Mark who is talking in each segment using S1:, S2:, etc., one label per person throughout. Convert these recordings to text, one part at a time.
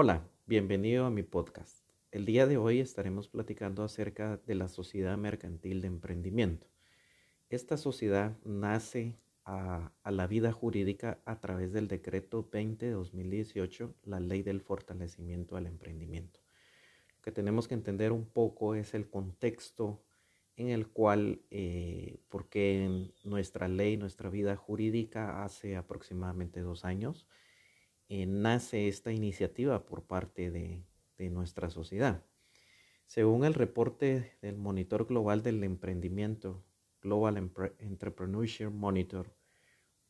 S1: Hola, bienvenido a mi podcast. El día de hoy estaremos platicando acerca de la Sociedad Mercantil de Emprendimiento. Esta sociedad nace a, la vida jurídica a través del decreto 20 de 2018, la ley del fortalecimiento al emprendimiento. Lo que tenemos que entender un poco es el contexto en el cual, eh, porque nuestra ley, nuestra vida jurídica hace aproximadamente dos años, eh, nace esta iniciativa por parte de, nuestra sociedad. Según el reporte del Monitor Global del Emprendimiento, Global Entrepreneurship Monitor,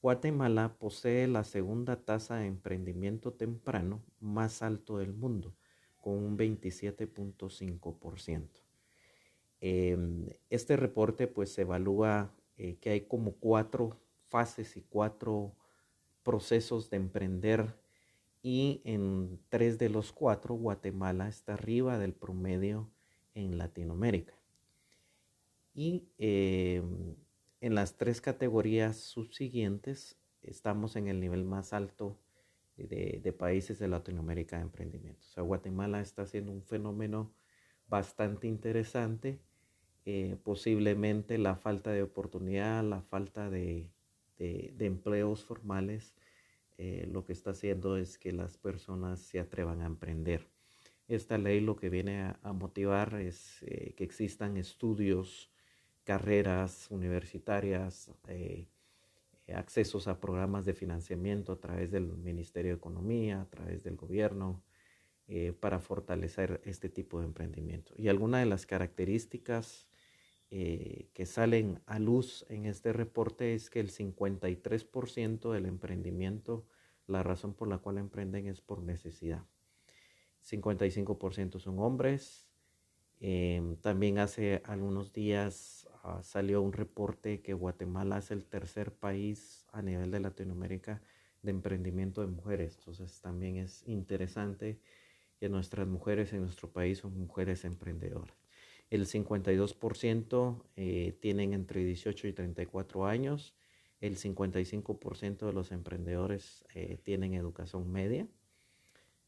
S1: Guatemala posee la segunda tasa de emprendimiento temprano más alto del mundo, con un 27.5%. Em, este reporte pues evalúa eh, que hay como cuatro fases y cuatro procesos de emprender y en tres de los cuatro Guatemala está arriba del promedio en Latinoamérica. Y em, en las tres categorías subsiguientes estamos en el nivel más alto de, países de Latinoamérica de emprendimiento. O sea, Guatemala está haciendo un fenómeno bastante interesante. Eh, posiblemente la falta de oportunidad, la falta de empleos formales eh, lo que está haciendo es que las personas se atrevan a emprender. Esta ley lo que viene a, motivar es eh, que existan estudios, carreras universitarias, eh, accesos a programas de financiamiento a través del Ministerio de Economía, a través del gobierno, para fortalecer este tipo de emprendimiento. Y algunas de las características que salen a luz en este reporte es que el 53% del emprendimiento la razón por la cual emprenden es por necesidad. 55% son hombres. Em, también hace algunos días ah, salió un reporte que Guatemala es el tercer país a nivel de Latinoamérica de emprendimiento de mujeres. Entonces también es interesante que nuestras mujeres en nuestro país son mujeres emprendedoras. El 52% eh, tienen entre 18 y 34 años el 55% de los emprendedores eh, tienen educación media.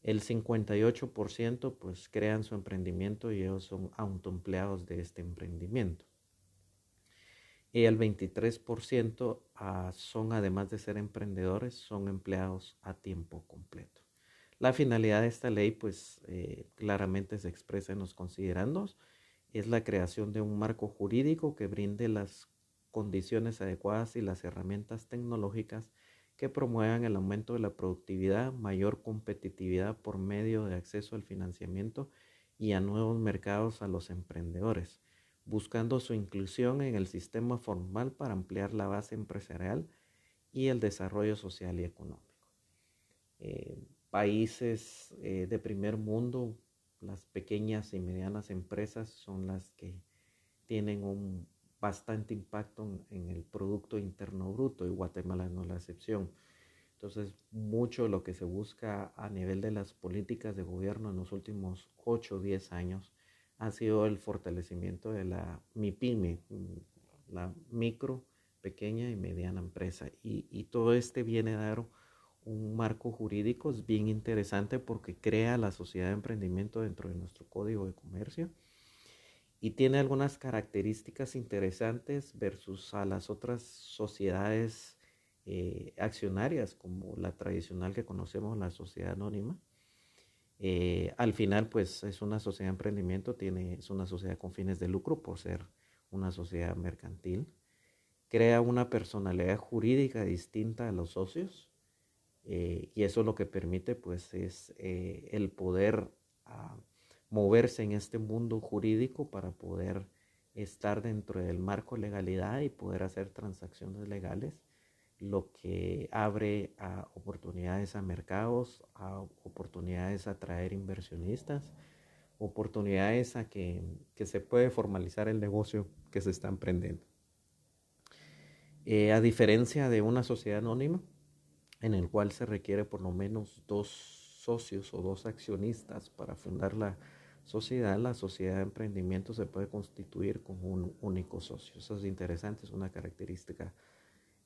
S1: El 58% pues crean su emprendimiento y ellos son autoempleados de este emprendimiento. Y el 23% ah, son, además de ser emprendedores, son empleados a tiempo completo. La finalidad de esta ley, pues eh, claramente se expresa en los considerandos, es la creación de un marco jurídico que brinde las condiciones adecuadas y las herramientas tecnológicas que promuevan el aumento de la productividad, mayor competitividad por medio de acceso al financiamiento y a nuevos mercados a los emprendedores, buscando su inclusión en el sistema formal para ampliar la base empresarial y el desarrollo social y económico. Eh, países eh, de primer mundo, las pequeñas y medianas empresas son las que tienen un bastante impacto en, el Producto Interno Bruto y Guatemala no es la excepción. Entonces, mucho de lo que se busca a nivel de las políticas de gobierno en los últimos 8 o 10 años ha sido el fortalecimiento de la MIPYME, la micro, pequeña y mediana empresa. Y, todo este viene dar un marco jurídico es bien interesante porque crea la sociedad de emprendimiento dentro de nuestro código de comercio y tiene algunas características interesantes versus a las otras sociedades eh, accionarias como la tradicional que conocemos, la sociedad anónima. Eh, al final, pues es una sociedad de emprendimiento, tiene, es una sociedad con fines de lucro por ser una sociedad mercantil. Crea una personalidad jurídica distinta a los socios eh, y eso lo que permite pues es el poder ah, moverse en este mundo jurídico para poder estar dentro del marco legalidad y poder hacer transacciones legales, lo que abre oportunidades a mercados, a oportunidades a atraer inversionistas, oportunidades a que, se puede formalizar el negocio que se está emprendiendo. Eh, a diferencia de una sociedad anónima, en el cual se requiere por lo menos dos socios o dos accionistas para fundar la, sociedad, la sociedad de emprendimiento se puede constituir con un único socio. Eso es interesante, es una característica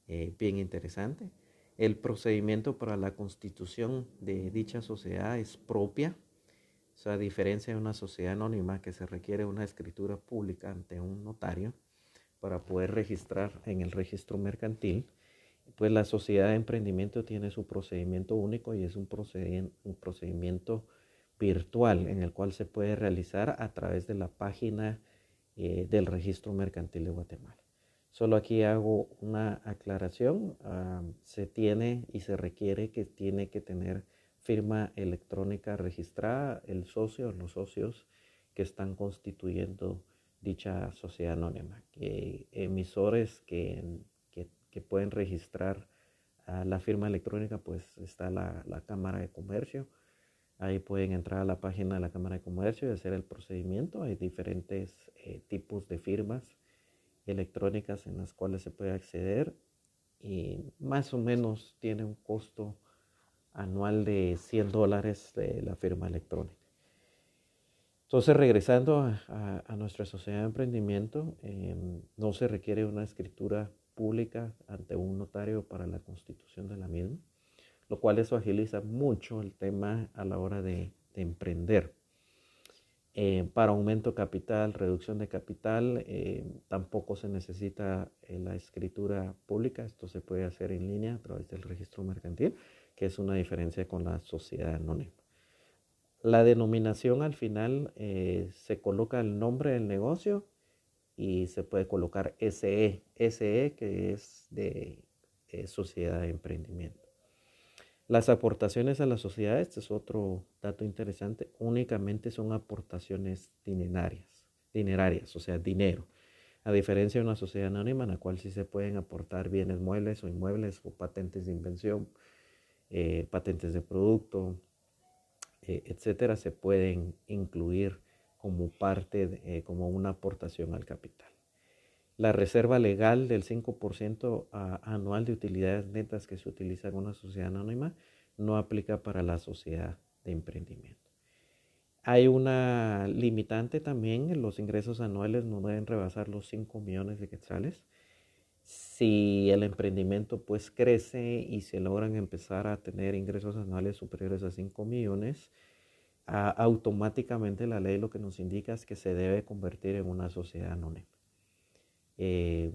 S1: eh, bien interesante. El procedimiento para la constitución de dicha sociedad es propia, o sea, a diferencia de una sociedad anónima que se requiere una escritura pública ante un notario para poder registrar en el registro mercantil, pues la sociedad de emprendimiento tiene su procedimiento único y es un, procedimiento virtual en el cual se puede realizar a través de la página eh, del registro mercantil de Guatemala. Solo aquí hago una aclaración. Se tiene y se requiere que tiene que tener firma electrónica registrada el socio o los socios que están constituyendo dicha sociedad anónima. Que emisores que, que, pueden registrar la firma electrónica, pues está la, la, Cámara de Comercio. Ahí pueden entrar a la página de la Cámara de Comercio y hacer el procedimiento. Hay diferentes eh, tipos de firmas electrónicas en las cuales se puede acceder y más o menos tiene un costo anual de 100 dólares de la firma electrónica. Entonces, regresando a, nuestra sociedad de emprendimiento, em, no se requiere una escritura pública ante un notario para la constitución de la misma, lo cual eso agiliza mucho el tema a la hora de emprender. Eh, para aumento capital, reducción de capital, eh, tampoco se necesita eh, la escritura pública. Esto se puede hacer en línea a través del registro mercantil, que es una diferencia con la sociedad anónima. La denominación al final se coloca el nombre del negocio y se puede colocar SE, SE que es de sociedad de emprendimiento. Las aportaciones a la sociedad, este es otro dato interesante, únicamente son aportaciones dinerarias, dinerarias, o sea, dinero. A diferencia de una sociedad anónima en la cual sí se pueden aportar bienes muebles o inmuebles o patentes de invención, eh, patentes de producto, eh, etcétera, se pueden incluir como parte, eh, como una aportación al capital. La reserva legal del 5% anual de utilidades netas que se utiliza en una sociedad anónima no aplica para la sociedad de emprendimiento. Hay una limitante también, los ingresos anuales no deben rebasar los 5 millones de quetzales. Si el emprendimiento pues crece y se logran empezar a tener ingresos anuales superiores a 5 millones, automáticamente la ley lo que nos indica es que se debe convertir en una sociedad anónima. Eh,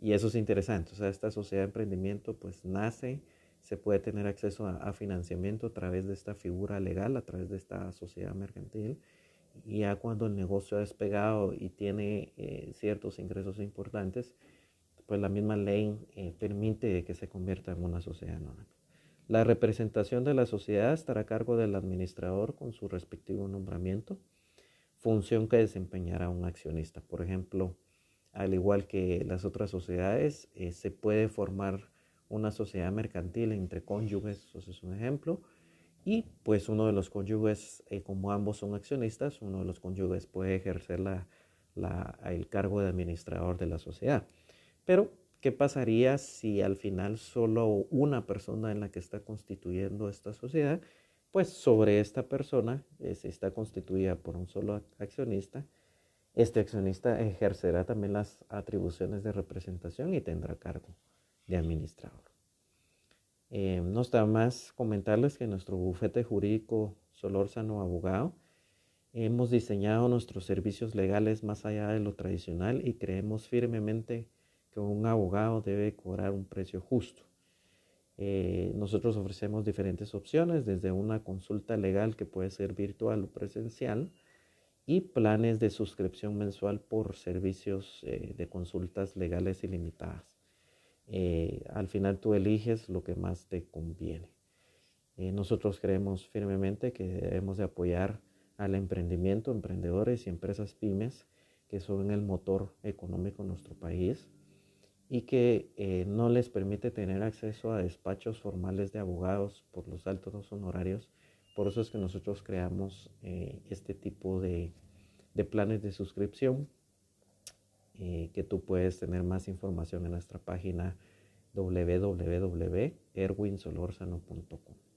S1: y eso es interesante, o esta sociedad de emprendimiento pues nace, se puede tener acceso a, financiamiento a través de esta figura legal, a través de esta sociedad mercantil. Y ya cuando el negocio ha despegado y tiene eh, ciertos ingresos importantes, pues la misma ley eh, permite que se convierta en una sociedad anónima. La representación de la sociedad estará a cargo del administrador con su respectivo nombramiento, función que desempeñará un accionista. Por ejemplo, al igual que las otras sociedades, eh, se puede formar una sociedad mercantil entre cónyuges, eso es un ejemplo, y pues uno de los cónyuges, eh, como ambos son accionistas, uno de los cónyuges puede ejercer el cargo de administrador de la sociedad. Pero, ¿qué pasaría si al final solo una persona en la que está constituyendo esta sociedad, pues sobre esta persona eh, se está constituida por un solo accionista, este accionista ejercerá también las atribuciones de representación y tendrá cargo de administrador. Eh, no está más comentarles que nuestro bufete jurídico Solórzano Abogado hemos diseñado nuestros servicios legales más allá de lo tradicional y creemos firmemente que un abogado debe cobrar un precio justo. Eh, nosotros ofrecemos diferentes opciones, desde una consulta legal que puede ser virtual o presencial, y planes de suscripción mensual por servicios eh, de consultas legales ilimitadas. Eh, al final tú eliges lo que más te conviene. Eh, nosotros creemos firmemente que debemos de apoyar al emprendimiento, emprendedores y empresas pymes que son el motor económico de nuestro país y que no les permite tener acceso a despachos formales de abogados por los altos honorarios por eso es que nosotros creamos eh, este tipo de, planes de suscripción eh, que tú puedes tener más información en nuestra página www.erwinsolorzano.com.